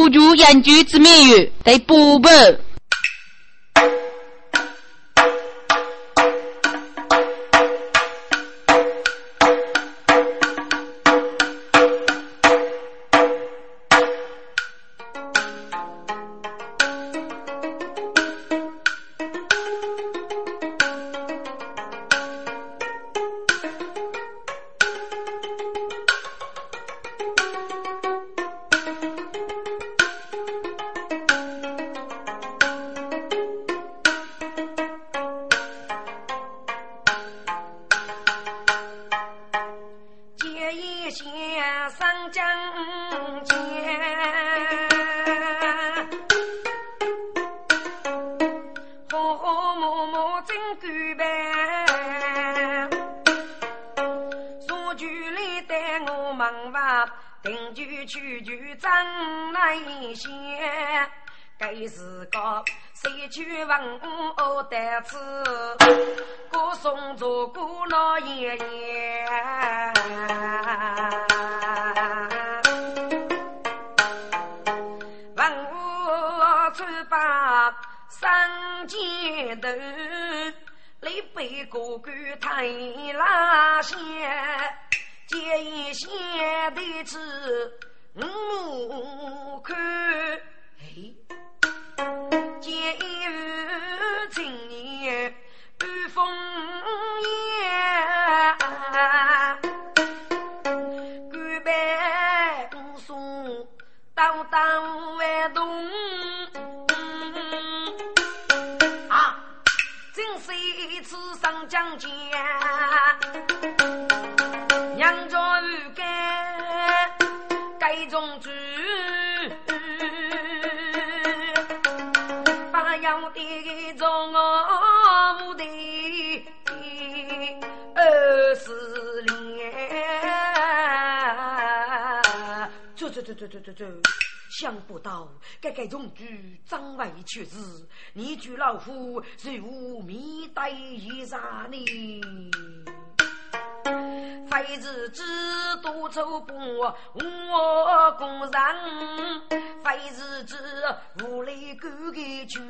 古旧研究之美誉得补补。想不到，这个中举张外却是你举老虎，如无面带一杀呢。非是知多愁不我工人，非是知无力干个绝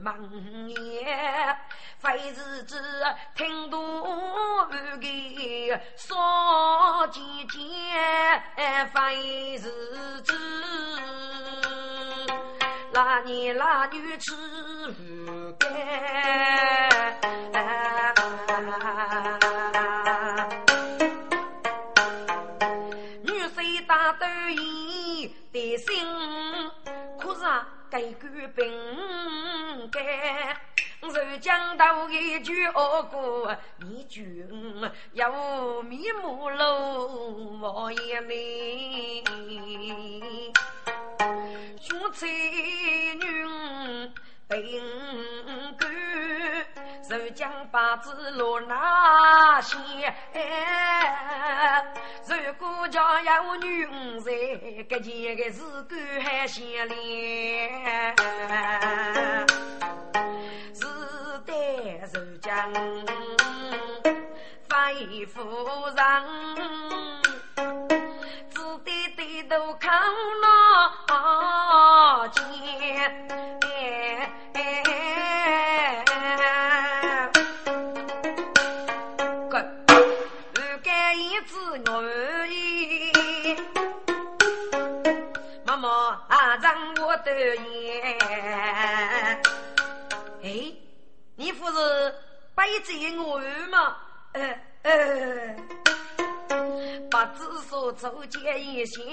门言，非是知听多个说姐姐，非是知那年那女吃干。的心，可是啊该官兵该，受讲到一句恶过，你君要面目露我眼里，兄才女兵官。受将八字落那些，如果家有女儿在，这件个是干还嫌脸，是得受将非夫人，只得低头看哎，你不是背着我吗？呃呃，不知所措见一线，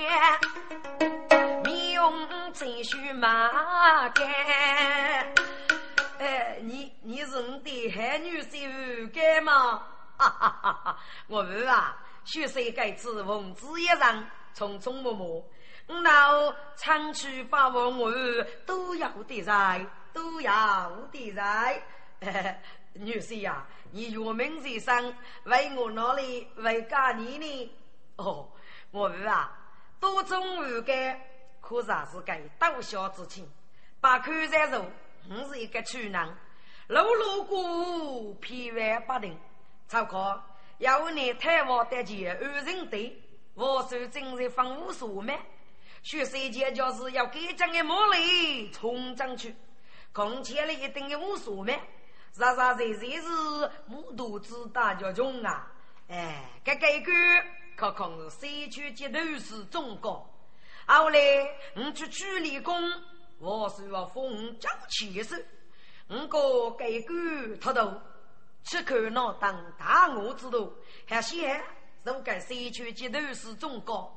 面容真须马干。哎，你你是我的海女婿干吗？哈哈哈哈！我儿啊，学生该子奉旨一人，匆匆忙忙。老长去把我我都要的在，都要的在。女婿呀，你岳门在上，为我哪里为家你呢？哦，我儿啊，多种无干，可是还是该道孝之情。把口在肉，我是一个处男，路路过偏万不定。超哥，要你太我的钱二人对，我手正在放无所咩？学生节就是要给这个茉莉冲上去，空气了一定无所谓，啥啥在在是木头子大家中啊！哎，这个个可看是西区街头是中高，后来我去处理工，我是要风交气势，我个改革秃头，吃口脑当大我知道，还先如该西区街头是中高。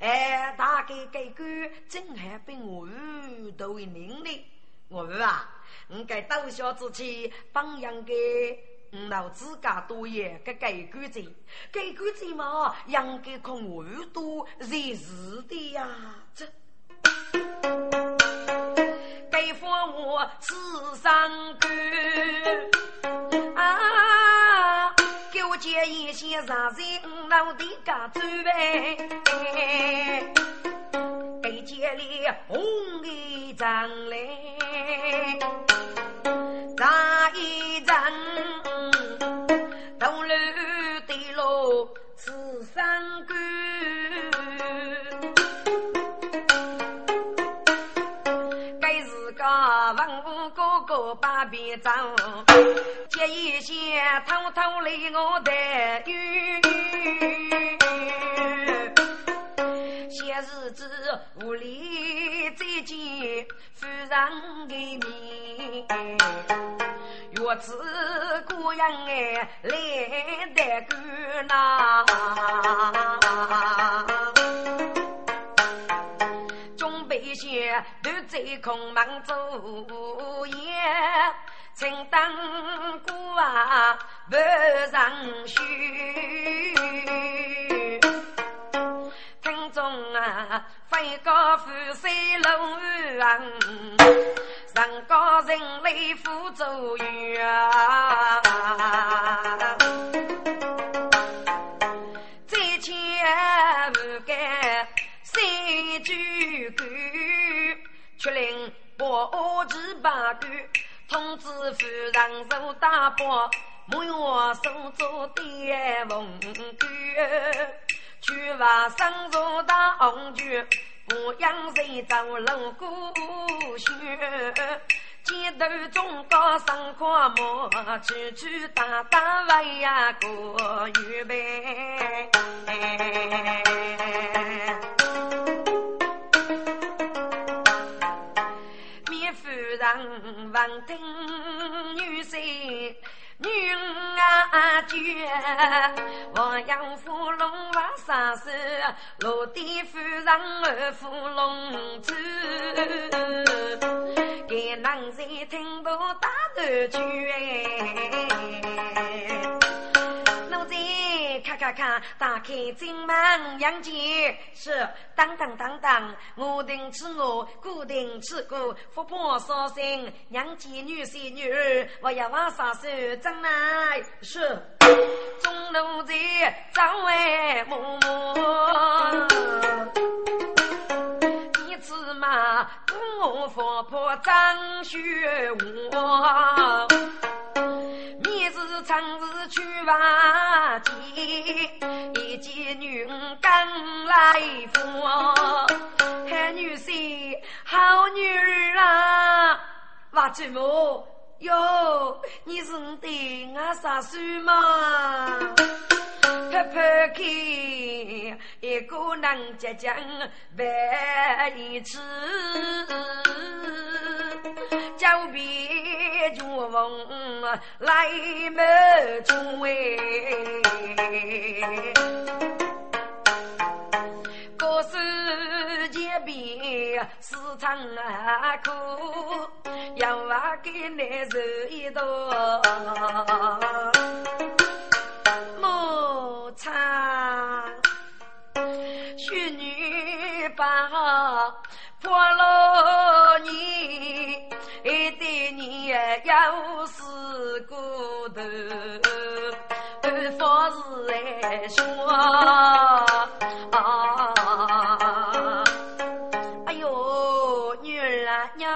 哎，大概改革正还被我都为能力，我啊，我该多小之气榜样给老自家多也个改革者，改革者嘛，应该靠我多认识的呀，这该放我吃上官啊。给我建议些啥子？老的家走呗，给家里红一张嘞，咋一张？武哥哥把边张。这一些偷偷来我的雨，些日子屋里再见夫人的面，月子姑娘哎来得赶呐，些都在空忙做夜。正当鼓啊不上虚，听众啊飞高富山路上，上高人来福州园，再千不敢三句歌，却令我只把歌。通知夫人受大伯，莫用我手做点文具，去把生做大红军，不养谁走路故乡。街头中高上跨马，去去打打为呀过预备。闻听女婿女儿眷，王阳夫龙王杀手，落地夫人儿夫龙子，给男人听不大头奴才，咔咔咔，打开金门杨戬，是当当当当，我定吃我，固定吃过，富婆烧心，杨戬女婿女儿，我要往上手，真来。是。中路在张外默默，你只嘛跟我富婆张学武。长日去瓦解，一见女儿刚来赴，喊女婿好女儿啊！娃祖母哟，你是我的阿嫂孙吗？拍拍看，一个能结将万里痴，脚边绝风来没中哎，歌手街边市场苦，要我给你揉一道。唱，许女把破了你，一对你要是骨头，方是来说。哎呦，女儿啊娘，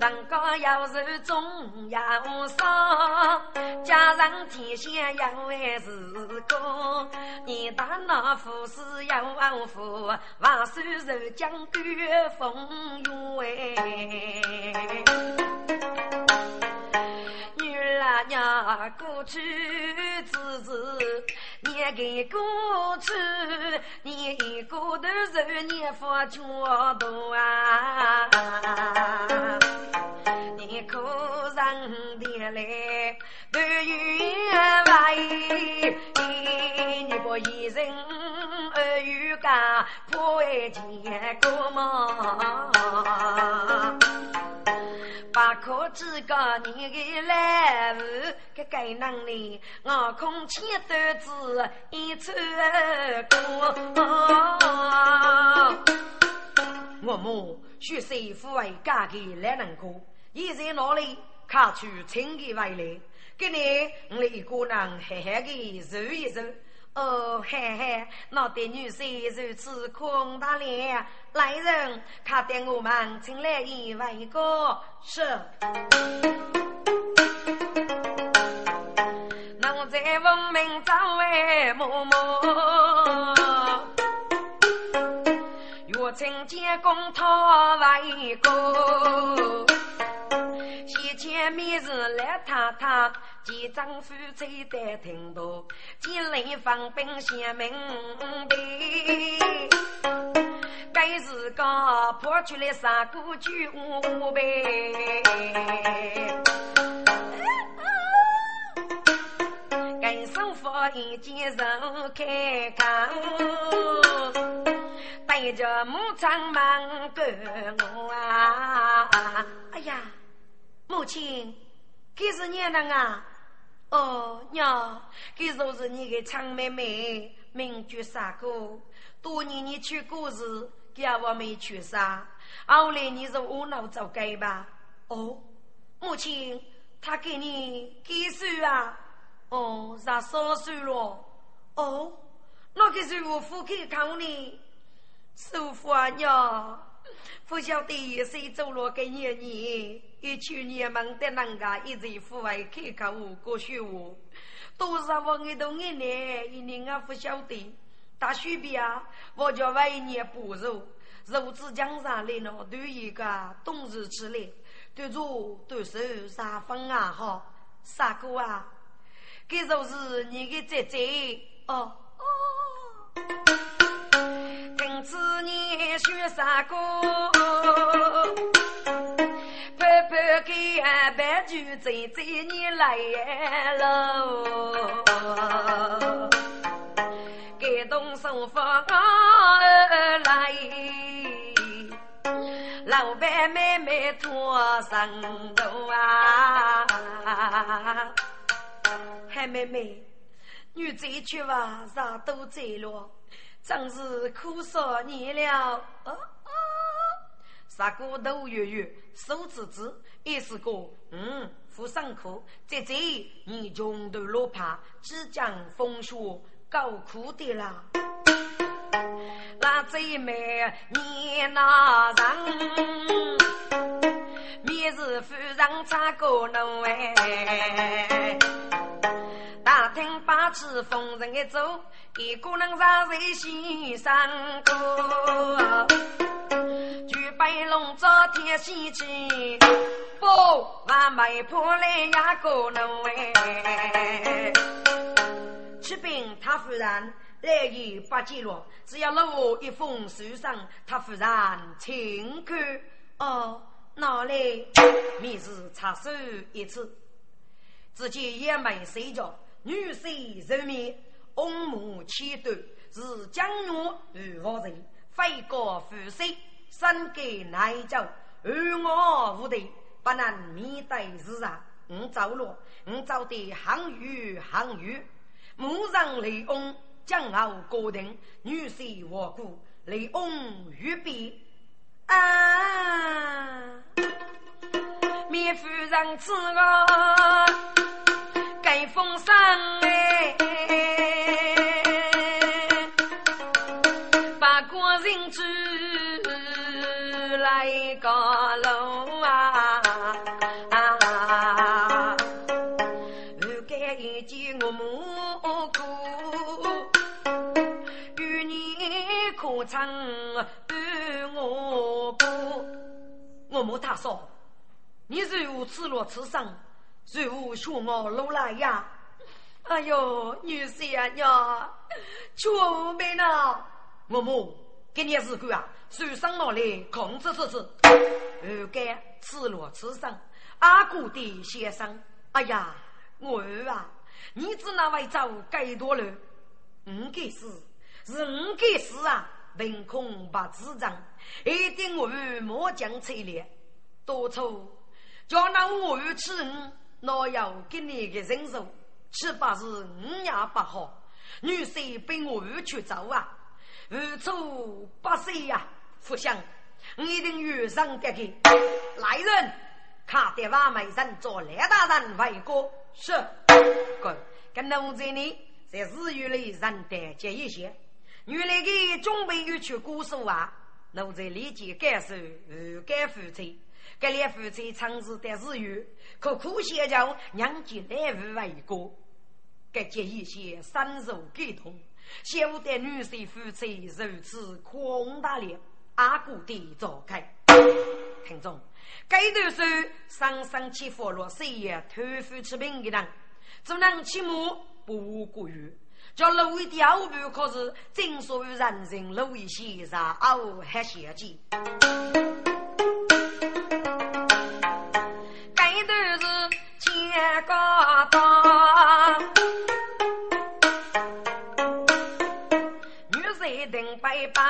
人家要是中要少，加上天下要为是个，你大那富士要富，万岁受将官风云女儿娘过去子子，你给过去，你一个头是你父脚多啊！你可认得来都有来，你不一人二有家破为结果吗？把可知个你的来路，个该能力，我空气都子一出过。我母学谁父为嫁给来人过，现在哪里看出亲的外来？给你我一个人嘿嘿的揉一揉。哦，嘿嘿，那对女婿如此空大脸，来人，他带我们请来一位哥是。我在文明早为默默，若请见公讨外哥。先前每日来太太。见丈夫在得听到，见雷放兵先明白。该是个破出来三个九呗。跟手佛一见人开讲，带着母长忙跟我啊！哎呀，母亲，这是你呢啊？哦，娘，这就是你的长妹妹，名绝杀哥。多年你去过时，给我没去杀。后来你是我老早改吧？哦，母亲，他给你几岁啊？哦，十三岁了。哦，那个是我父亲看你，舒服啊娘。不晓得谁走了个年年，一去年忙得人家一直户外开考过学我，多少我一都一年一年我不晓得。大学毕啊，我叫外年不如，如此江上来了，对一个冬日之来，对住对手啥风啊好，啥哥啊，这就是你的姐姐哦哦。子年学啥歌？拍拍给俺白酒醉醉，你来喽！给动手法来，老板妹妹托上头啊！嗨，妹妹，女子去吧，啥都醉了。真是苦少年了，啊啊！杀个头月月，手指指，也是个嗯，富上课，在这你穷途落怕，只讲风雪高苦的啦。那最美你那人，每日夫人插个奴哎。大厅八尺逢人的走，一个人站在西山沟，举杯龙舟天西去，不俺媒婆来压个能哎。启禀他夫人，来意不记录，只要落我一封书上，他夫人请看。哦，哪来？明日查收一次，只见也没睡着。女婿人面，翁母千端，是江月与夫人，非高富帅，身盖内州，而我无敌，不能面对世上。我走了，我走的行雨行雨，母上雷翁将后过定，女婿我故雷翁欲必啊，灭夫人之我。跟风声哎，八个人住来个楼啊，如今遇见我母姑，与你可曾与我过？我母大嫂，你如此如此生。醉舞熊猫露烂牙，哎呦，女士啊娘，跳命没呢？我母今年是贵啊，受伤劳累，控制失智，二哥赤裸赤身，阿古的先生，哎呀，我儿啊，你怎那会走街多了？五个死，是五个死啊！凭空把纸张一定我儿莫讲吹咧，多错叫那我儿吃你。五，哪有给你个忍受？七八是五娘不好，女婿被我儿去走啊，儿出八岁呀，福相，我一定遇上这个来人，看得瓦美人做雷大人为国。是，哥，跟奴才呢，在日语里人得接一些，原来的准备又去姑苏啊，奴才立即感受二改夫妻，这两夫妻长时的日语，可苦写叫娘家来无为国。该接一些深受感动，晓得女婿夫妻如此宽大了，阿哥的召开。听众，该段是上上起佛罗岁月托付出名的人，只能起码不过于叫路一条步，可是正所谓人人路一些，然后还险境。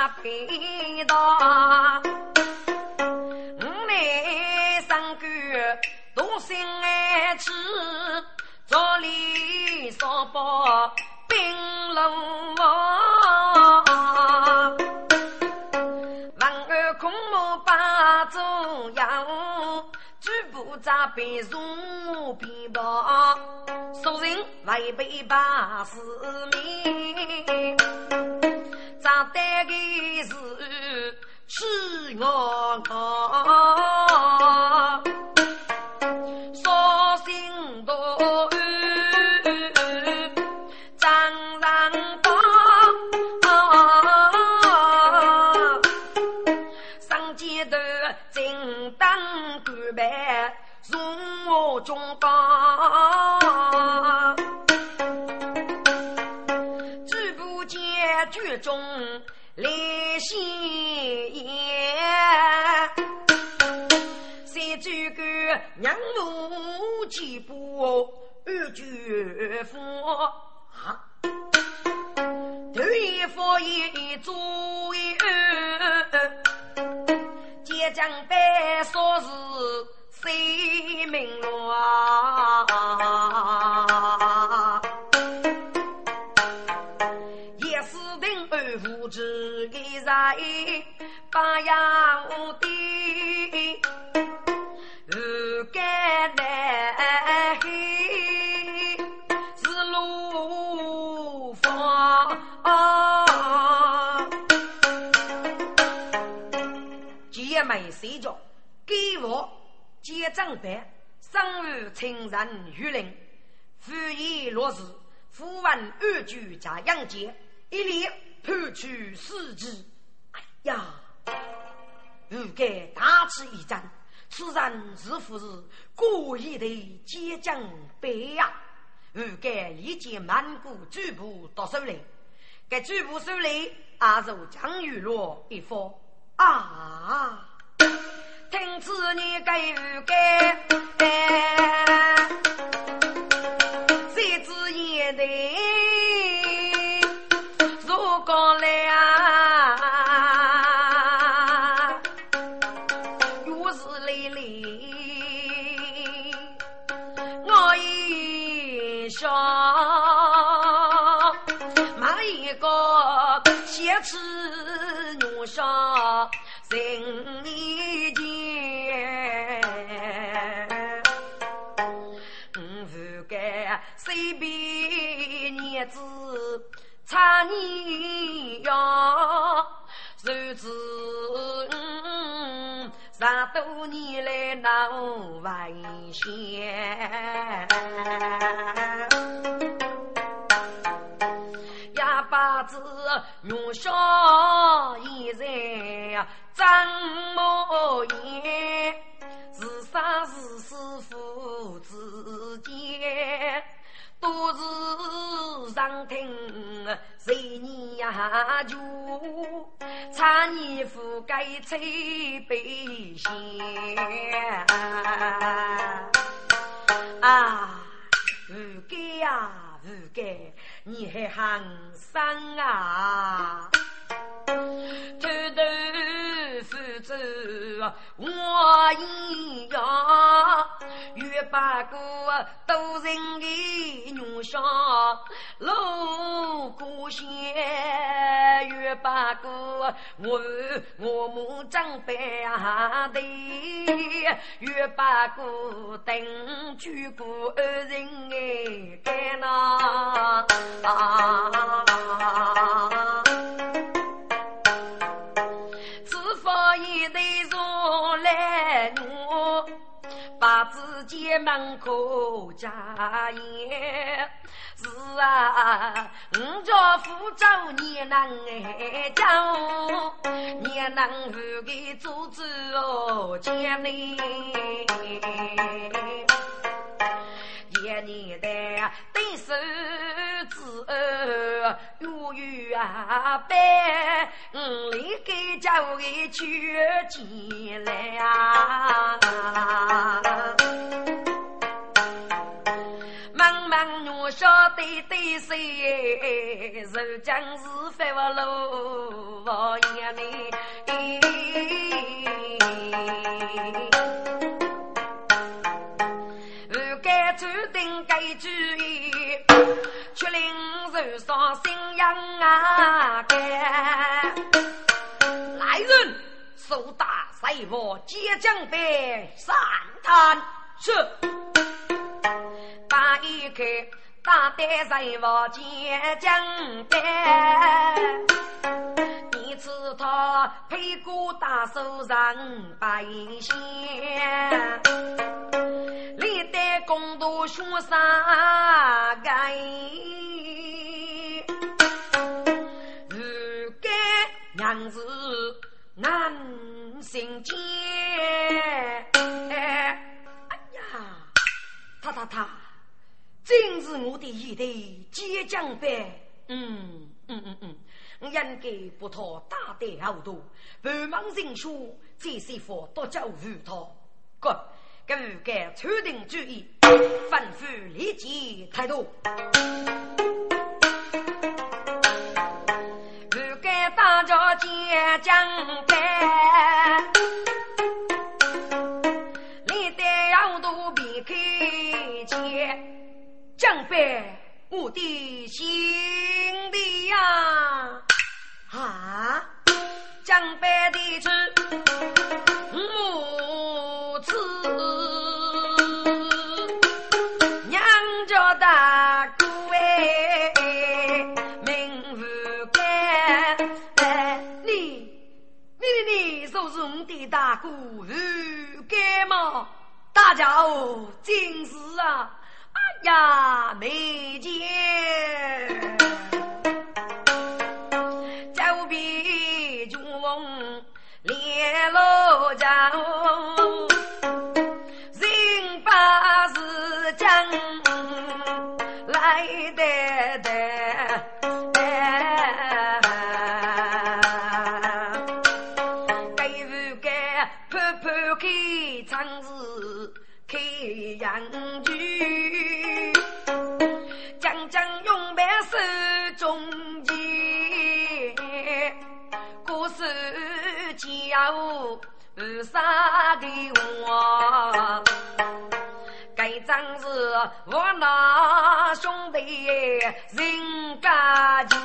陪到，五内三个同心爱吃，早里烧包冰龙王，王儿空木把中央，举步扎背如皮包，俗人违背八十命。长得的是吃我我，娘母几步二句夫啊，头一佛一做一，接将白说是谁明了？无知的人，把养的睡觉，给我接账单，生日情人玉林，夫妻落日，夫完二句加杨节，一列。判处死期，哎呀！如该大吃一战，此人是不是故意的接将北呀？如该立即满谷诸部到手里，该诸部手里阿如将玉落一方啊！听此你该如该，你呀，如此十多年来闹危险，哑巴子用笑一人张莫言。师父子间，都是上听谁呀？就差你覆盖吹背线。啊，不该呀不该，你还喊生啊？偷偷扶走我一样，越把过都人的女上路过线，越把哥我我母长辈啊的，越把哥等举过二人哎干呐只见门口家业是啊，我家福州你能哎讲，你能不给组织哦建立？一年的对手子悠悠啊白，我里给叫给去进来啊！忙忙我晓得对谁，如将是非我路我眼里。定该注意，却令人伤心痒啊！来人，手打赛佛接将兵上坛是，打一开打得赛佛接将兵，你知他配过大手上白线。共度雪山盖，如今娘子难行见。哎呀，他他他，真是我的一对接将呗。嗯嗯嗯嗯，我应该不讨大胆豪赌，不忙人书，这些佛多叫无他。哥。更该确定主意，吩咐立即态度。不该打着接将班，你得要多避开接将班，我的心里呀，啊，江北的子母子，娘家大姑哎，名无干。哎，你你你，就是我的大姑无干嘛？大家哦，今是啊，哎呀，没见。老将，人把事将来代代。我那兄弟人家见。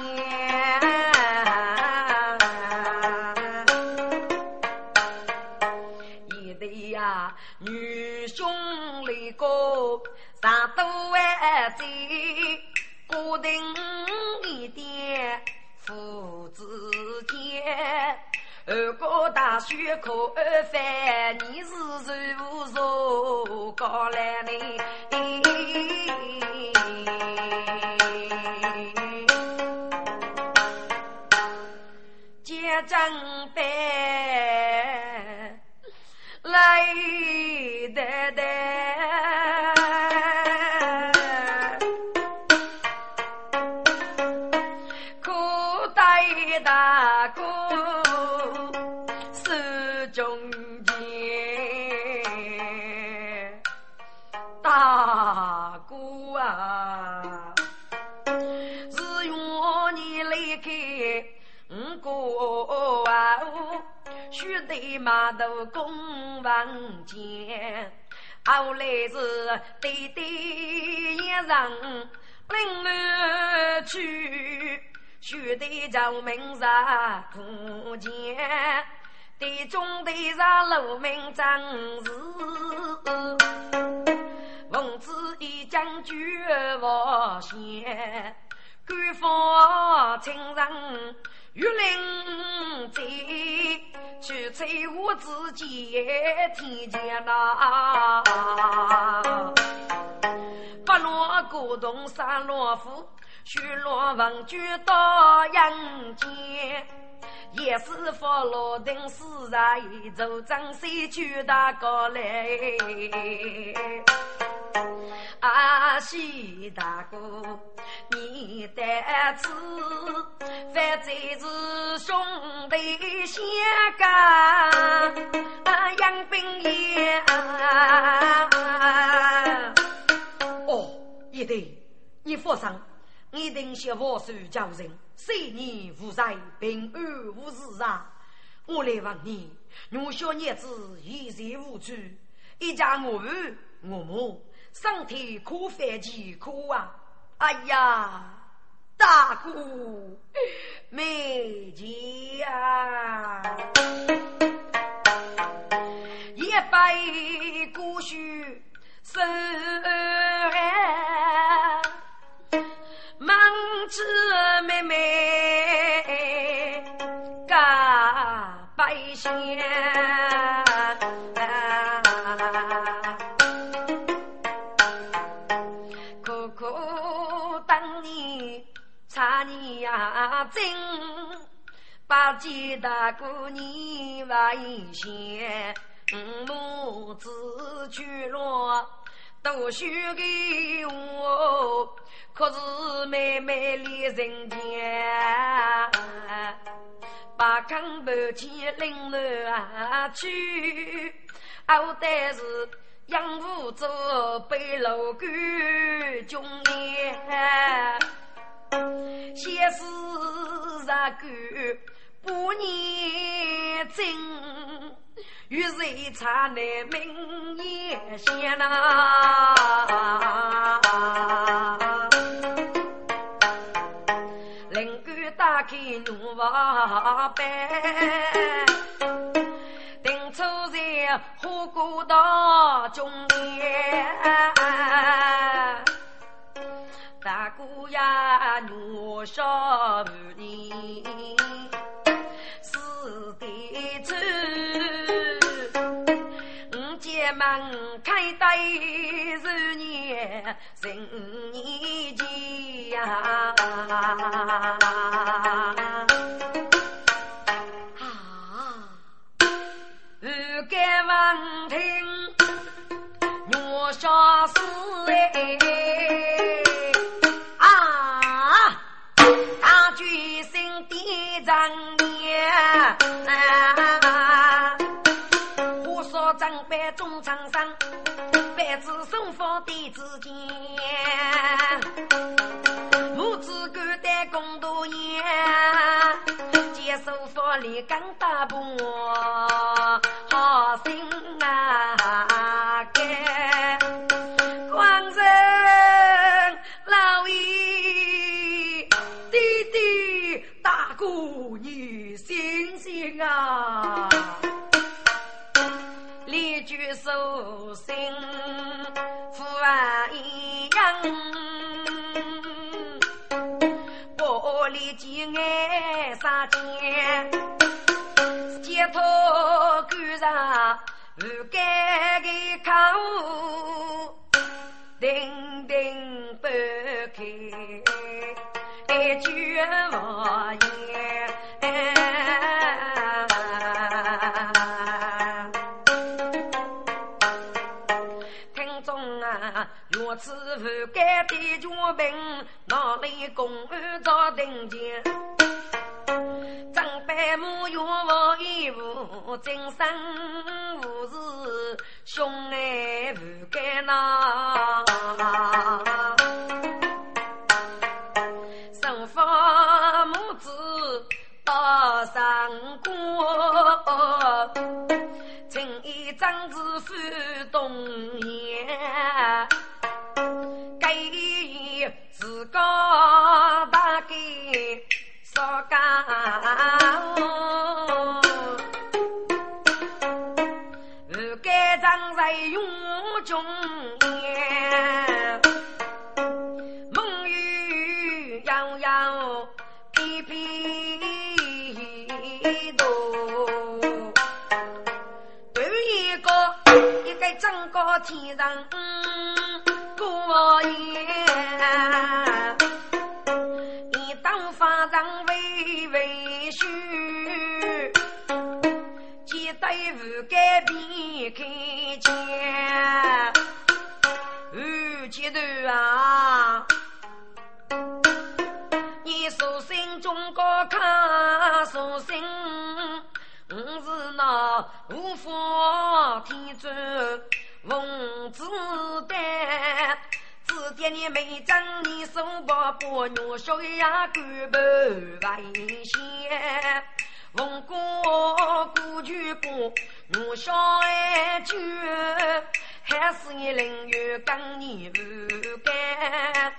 上都万岁，固定一点父子间。二哥大学考二番，你是如何搞来的？长辈来得得。须得码头公房间，后来是对对一人领我去。须得朝明杀苦见，地中地上路名张氏，奉旨一将军王先，官方亲人御林在，去催我自己天见呐，八罗古洞三罗府。许罗王举到阳间，也是佛罗登斯啊，一走张西去大高来。阿西大哥，你得知，反正是兄弟相干，养兵也。哦，一对，你放心。一定写佛书教人，十年无灾，平安无事啊！我来问你，我小儿子一岁无助，一家我父我母身体可翻几可啊！哎呀，大哥，没钱啊！一百古书收。忙子妹妹嘎百姓，查你呀真，把几大姑你外线，母子去了都许给我。可是妹妹离人间，把康伯去领了去，后代是养父做背篓杆中年，先是杀狗不念经，与谁差那名也先呐。开牛娃班，定出在火锅道中间。姑呀，牛少你是的主，五姐门开得十年，十年前呀。中你敢打不我，好心啊！该光人老爷弟弟大哥你醒醒啊！此不该的脚兵，哪里公安早定见？长辈母愿我一无今生无事，兄爱不该那。生父母子到上过，请一张子付东天上过夜。法上微微虚，几对无改变开腔，二姐头啊，你说心中高看说心，我是那无法天尊文子丹。只见你没长，你手把把牛小呀，干不外线，风过古曲过，牛小爱酒，还是你凌月跟你不干。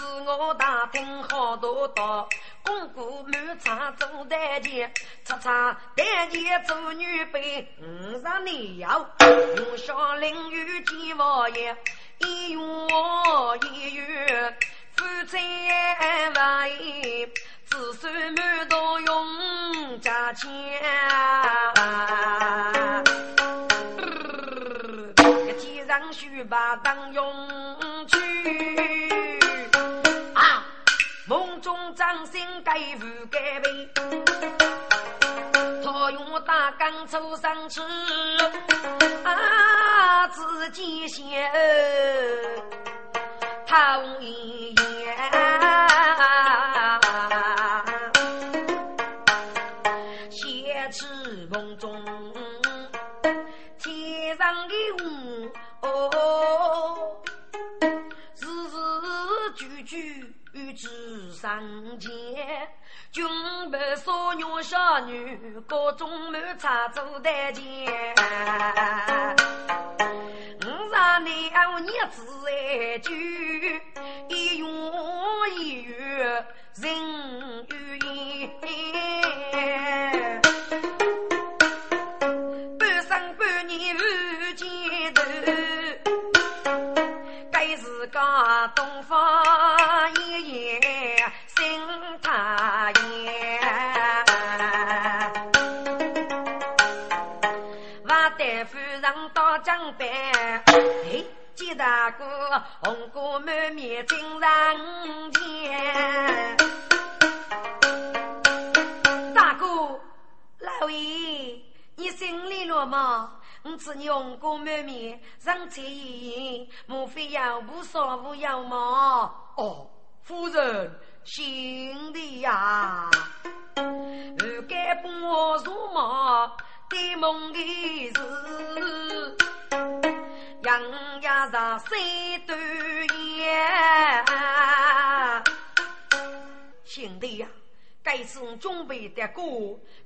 是我打听好多道，公姑满场做台前，擦擦台前做女辈，五上你要牛小凌月见王爷。一月一月，夫妻万一，子孙满堂用家钱。一天上须把当用去，中掌心盖富盖背，他用大缸抽上去，啊，自己先。讨厌，写句知上前，君不说女小女，各种满茶坐台前。那你熬日子哎，酒一月一月人大哥，红姑满面金上前。大哥，老爷，你心里了吗？我知你红姑满面，上前言，莫非要不少不要吗？哦，夫人，心里呀，不该帮我说嘛，的梦的事。杨家上三对眼，兄弟呀，该是我准备的歌，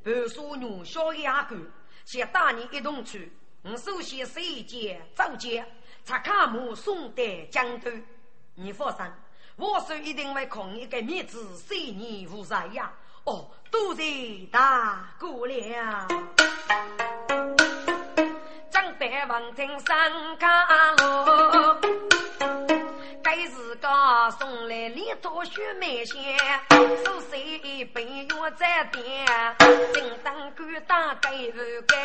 半说女小牙狗，想带你一同去。我首先是一件早节，才看母送的江头。你放心，我手一定会抗一个面子，随你无碍呀。哦，多谢大姑了。百王听三卡路，该是个送来两坨血梅香，手手一杯药在点，正当官打给不给，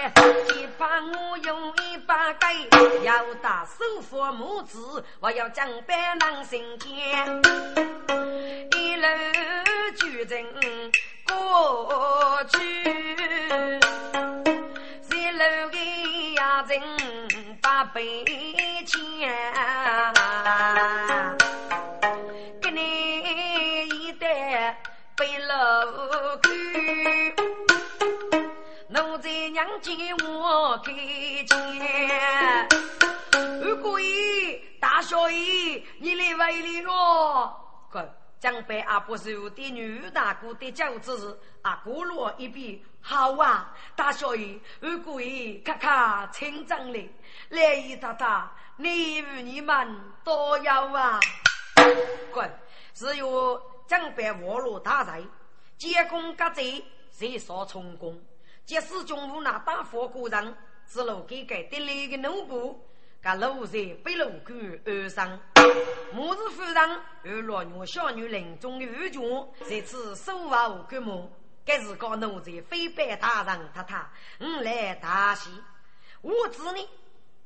只怕我用一把给，要打手扶母子，我要将百郎心间，一路举人过去。见我给见。二姑爷，大小爷，你来为里咯？快，江北阿伯是的女大姑的轿子，阿姑落一笔。好啊，大小爷，二姑爷，咔咔，请长来，来姨太太，你与你们都要啊。滚！只有江北卧落大寨，结功各贼，谁说成功？即使中午那大佛过人，只路给给得来个奴仆。个路在被路官而上，母子夫人与老女小女临终的遇见，在此守候观摩。该是个奴才飞拜大人太太，我来大喜。我知呢，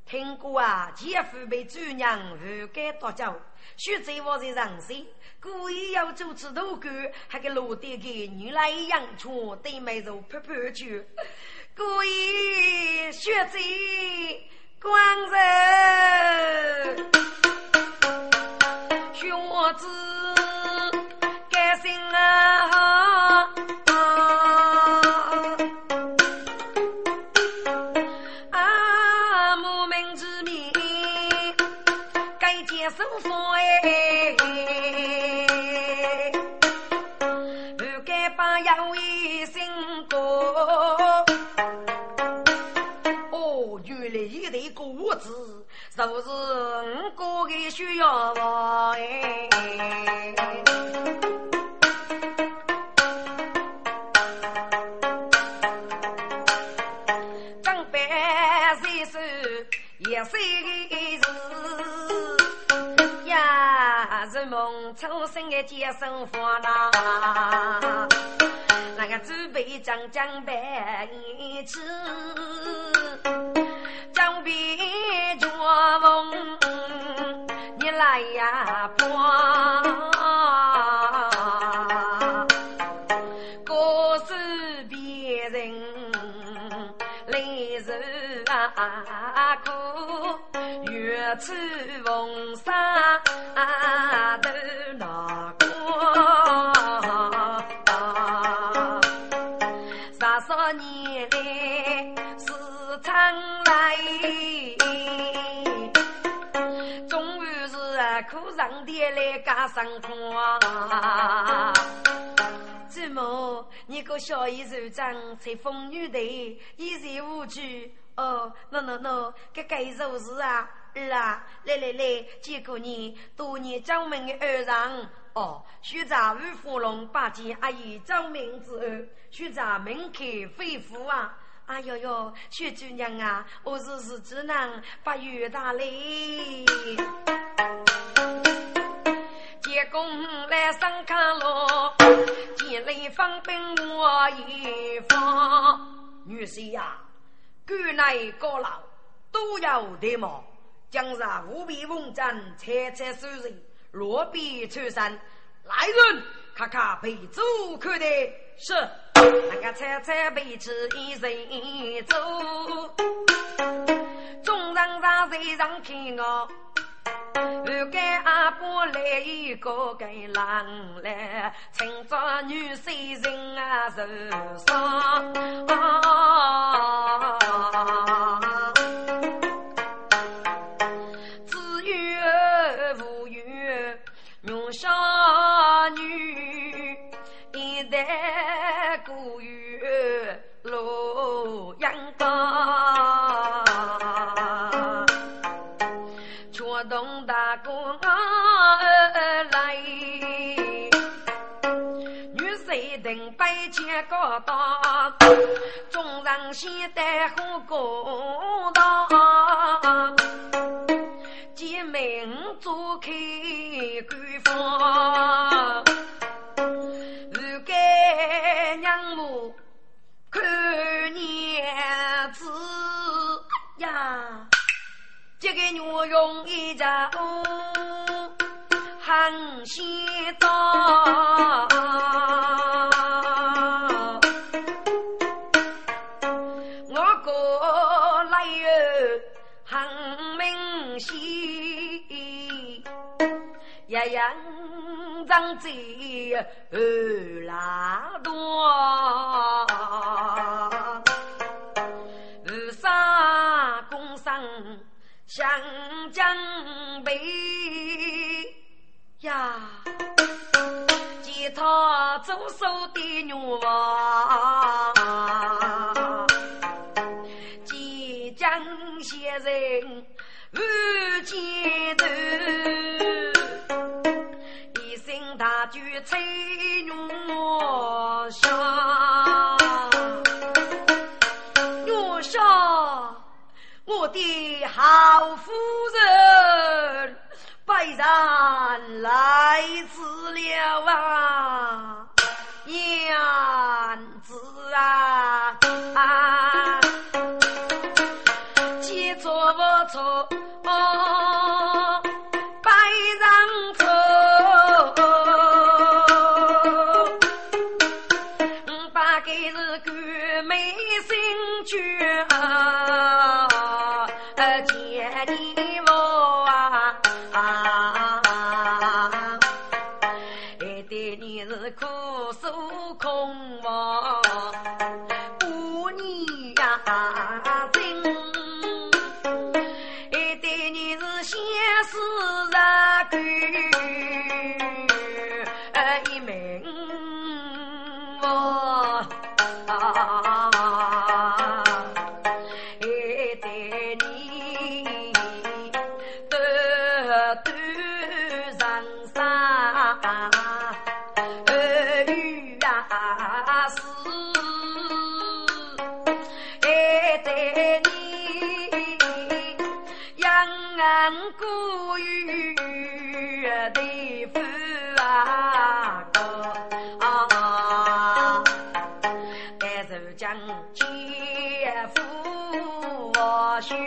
听过啊，姐夫被主娘不该夺走，许在我在人生，故意要主持多官，还给落得给女来养出对妹肉泼泼去，故意学在。光人学子果子，就是？我哥的需要哎。张白先生也是？呀，是？梦初生的接生活呐，那个准备将将白一次。江边做梦，你来呀帮，告诉别人来日啊苦，月出风沙都难过，上天来加上花。怎么你个小姨手掌才风雨的，一日无惧？哦，喏喏喏，这该做事啊！儿啊，来来来，见过你多年掌门的儿郎。哦，徐杂与芙蓉八戒阿姨掌门之儿，徐杂门客非夫啊！哎呦呦，薛姑娘啊，我日日只能把月大嘞。结公来上炕喽，见雷方兵我一方。女婿呀，官来高老都要得嘛。江上无比风战，切切收人，落笔出山。来人，看看陪主看的是。那个菜菜被吃一人走，众人上谁上听我？又给阿婆来一个给郎来，趁着女婿人啊受伤。拜见高大，众人先带火公道，见面做开官方。娘母看娘子呀，这个女用一家很心两张嘴儿拉断，五沙公社湘江北呀，吉他左手的女王。的好夫人，拜上来迟了啊，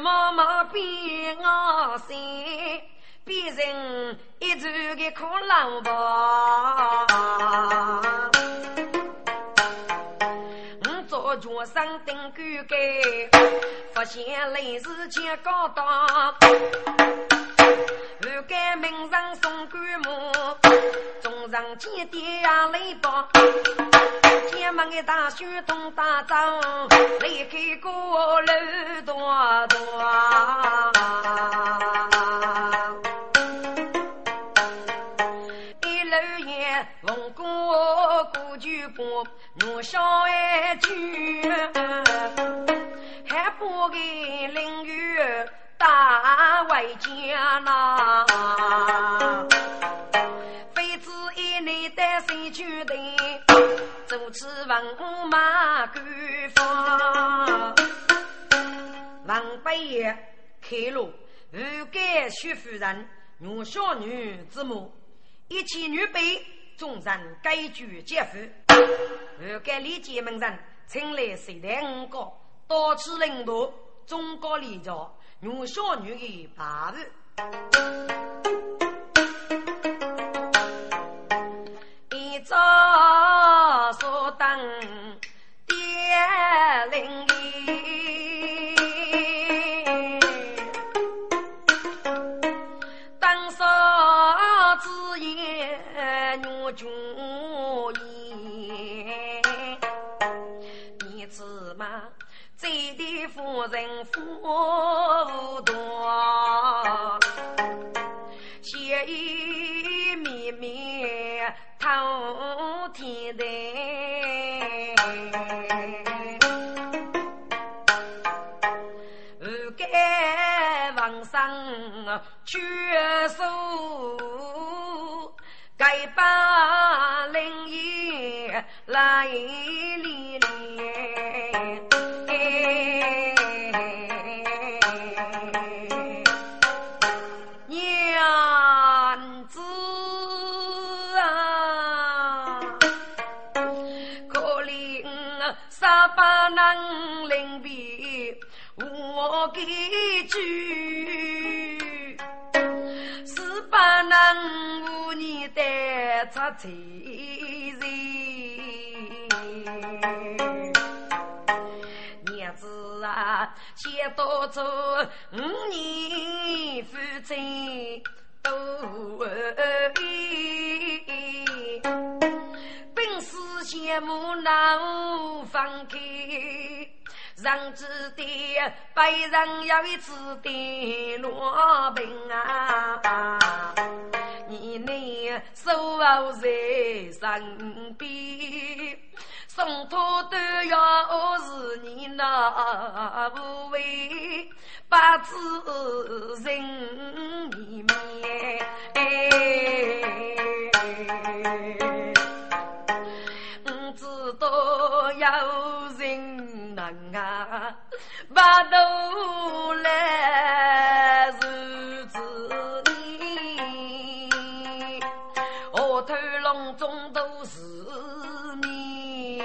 妈妈变我心，变成一头的苦老婆。我做脚上顶狗盖，发现类似见高档。不该名上送官木，中上见爹呀雷暴。天门的大雪通大张，离开过楼多多。一楼檐风过过就过，我笑一句，还不给邻居。大外家呐，妃子一内带谁去的？主持文马官方，王八爷开路，欲改徐夫人，女小女之母，一起女备，众人改举姐夫，欲改李家门人，请来谁带五个，多次领导中国李家。女小女的把子，一早爹领。上缺手，该把灵衣来里里。我给句，能无你带出财人。娘子啊，先多做五年夫妻多一，本是羡慕难放开。上知的白人要一次的罗宾啊，你呢守在身边，送托都要是你那无畏，八字人面。我知道有人。啊，把头来日子里，河头笼中都是你。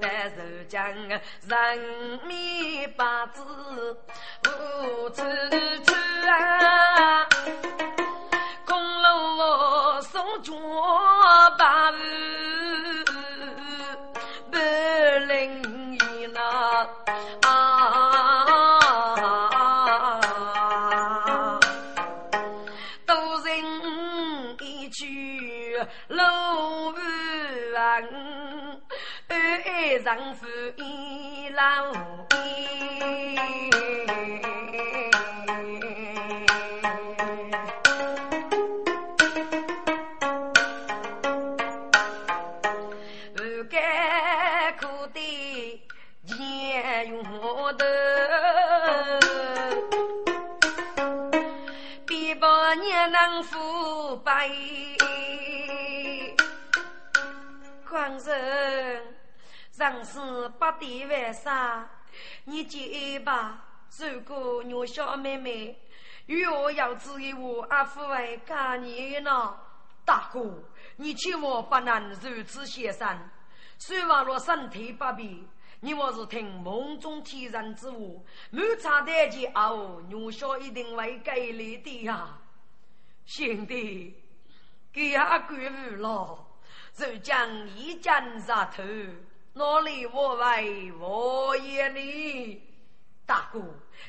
但是将人民八字无处处啊。把路不灵异呐，多人一句路不完，爱丈夫一老腐败，官人，人事不得为啥？你接吧。如果女小妹妹与我要子一我阿父为干你呢？大哥，你千万不能如此协商。虽然若身体不便，你我是听梦中天人之话，没差得几后，我小一定会给你的呀。兄弟，给阿鬼误了，就将一剑杀头，哪里我为我眼里？大哥，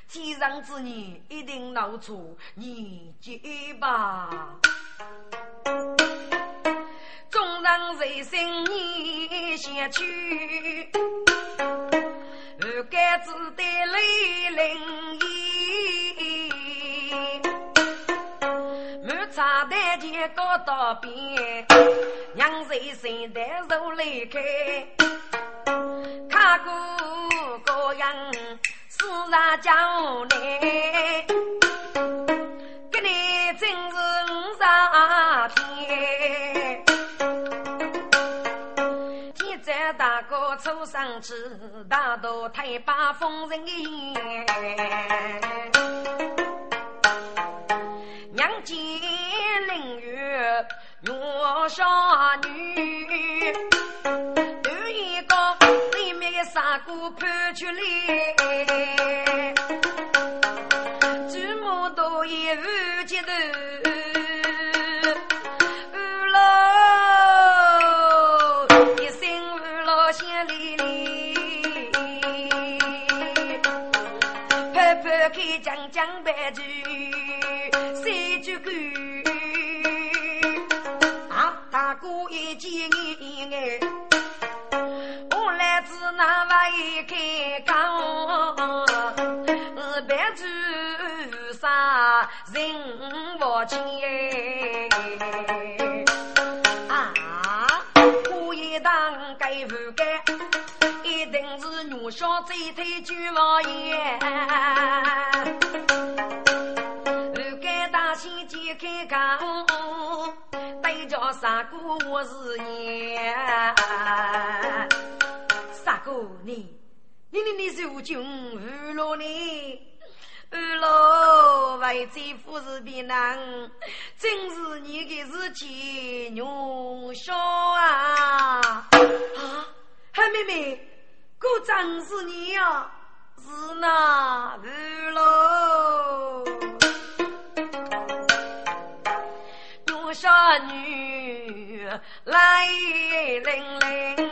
天上之年一定闹出，你接吧。众人随心你先去，不该只得泪淋茶台前高到边，娘子身带手来开，看过高阳四上江南，给你真是五上天。天在大哥抽上去，大刀太把风人眼。娘见凌月月少女，有一个里面三姑判出来，祖母都也无接头，五老一生五老先离离，拍拍开讲讲白句。人不亲啊，我一当该不该，一定是女小嘴腿巨王爷。先揭开讲，对着三姑我是言。三姑你，你你你受尽侮辱你。二老为这夫子的难，真是你的事情用笑啊！啊，海妹妹，果真是你呀？是那二老，女杀女来领领。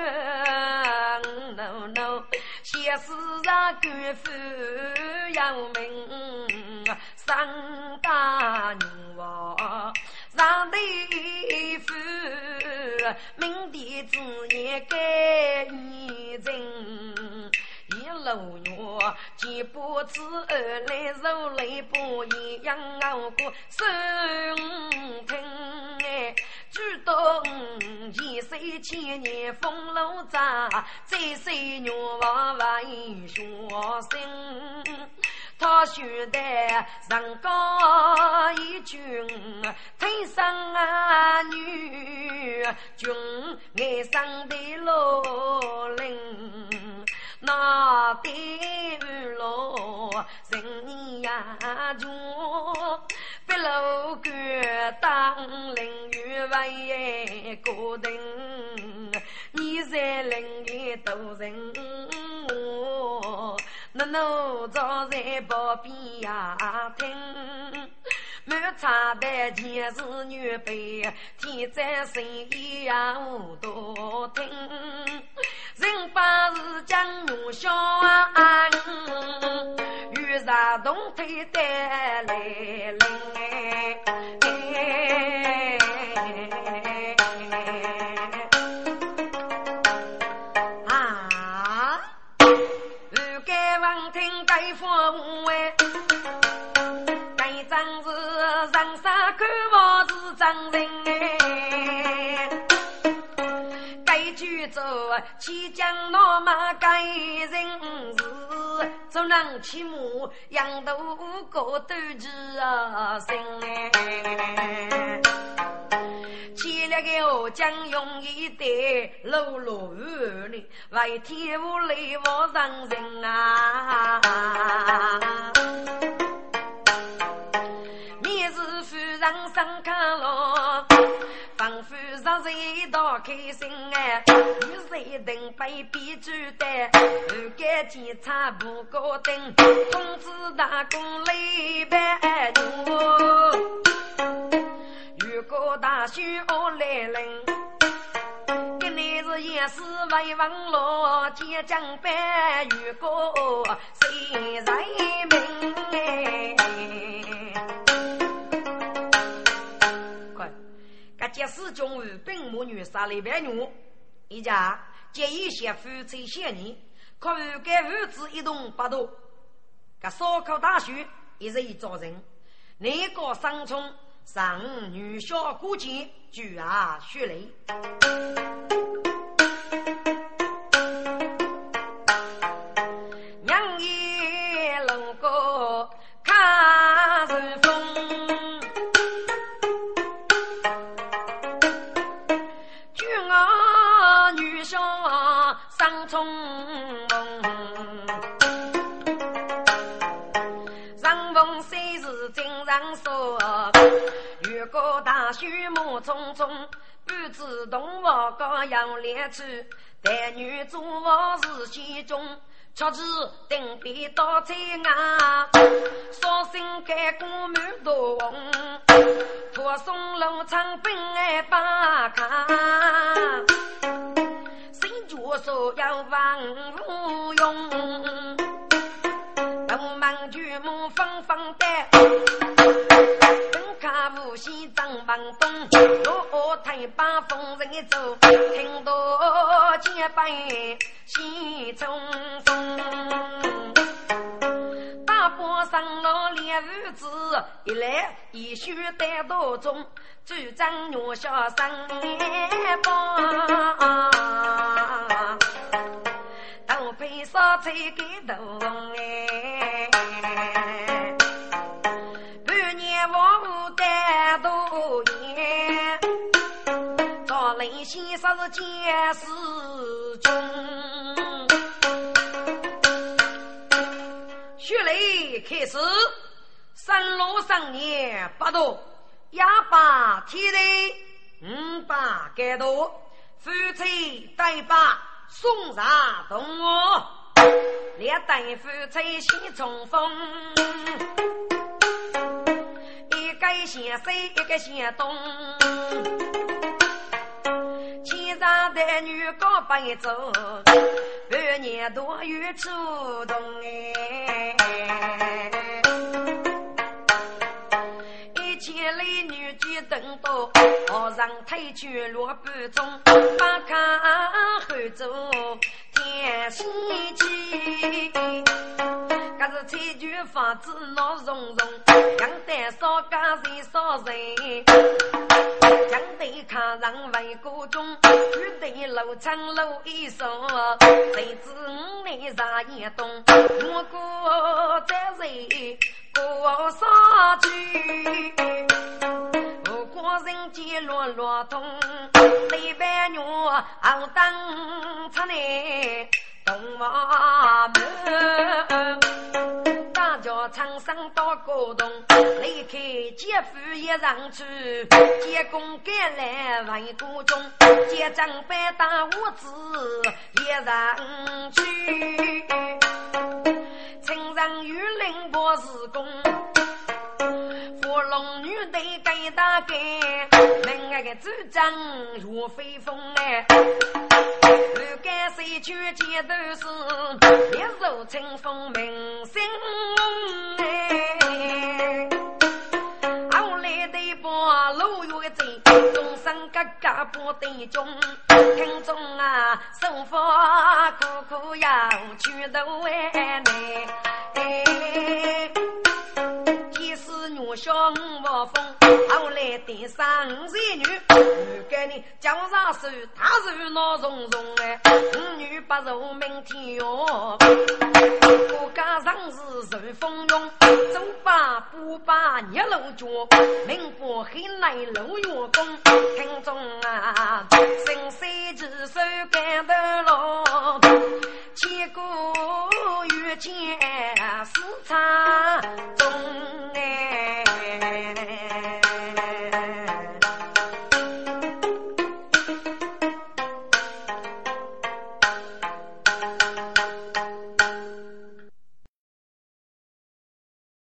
先世啊官府要命，三大人王上地府，明帝子也该你人。路远，几步之二来如雷不一样过生平。举东一岁千年风露扎，再岁月往外学生。他学得人高一军，天生啊女军爱上的罗林。那对路人年呀穷，不老官当领员为个人，你在领里都人我，那奴早在旁边呀听。满茶的前是女辈，天在深夜呀无多听。人把是将我小啊，遇上东腿带来领啊，如该闻听该父哎。起江老马改人事，做人起码养大个斗志啊心哎。起了个我将用一代碌碌里，为天无泪我上人啊。人生看咯，仿佛让人多开心哎！有谁能被逼住的？如今检查不高等，通知打工来办多。如果大学我来人，跟你是也是为王老接江班，如果谁在命哎？即使中午，本母女杀了白女，一家结一些夫妻嫌疑，可与该儿子一动不动。个烧烤大学一日一招人，那个三冲上女小姑姐举啊血泪，举目匆匆，不知东王高阳连去，但女做王是心中，却知定必到在外，绍兴开过满多红，托送龙昌本爱把看，新脚说要王无用，卡无锡张王东，落台把风人走，听到结拜喜匆匆。大坡上了烈日子，一来一去待多中，主张月下生年报。都配烧菜给豆哎，先生是见识中。雪雷开始，三路上年八多，哑巴天雷五把盖多，夫妻带把。送上东屋，连大夫吹西冲锋，一个先西，一个先东，天上的女高不一走，半年多月出动哎。千里女婿等到，皇上推举落半中，把看后走天西去。可是千军房子闹融融，杨丹少家人少人，将对抗上为国中，玉对楼长楼一手，谁知五内啥也懂，我过在人过上去，不过人间落落痛，泪白女熬灯出来，东王门，大家唱声到高洞，离开姐夫一上去，接公赶来为国中，接长辈大屋子一上去。青上玉林博士公，佛龙女队该大盖，门外个主张若飞风哎，不敢谁去街头是一手清风明星哎，后来的把路越走，终身格格不得中，听众啊，生活苦苦要去头哎哎。我小五八风，后来第三五岁女，如今呢，江上手，他是闹重重哎，五女不愁明天哟。我家上是顺风龙，走吧不把捏龙脚，民国很难如月宫，听众啊，伸手之手干得了，千古冤家四场，中爱。哎。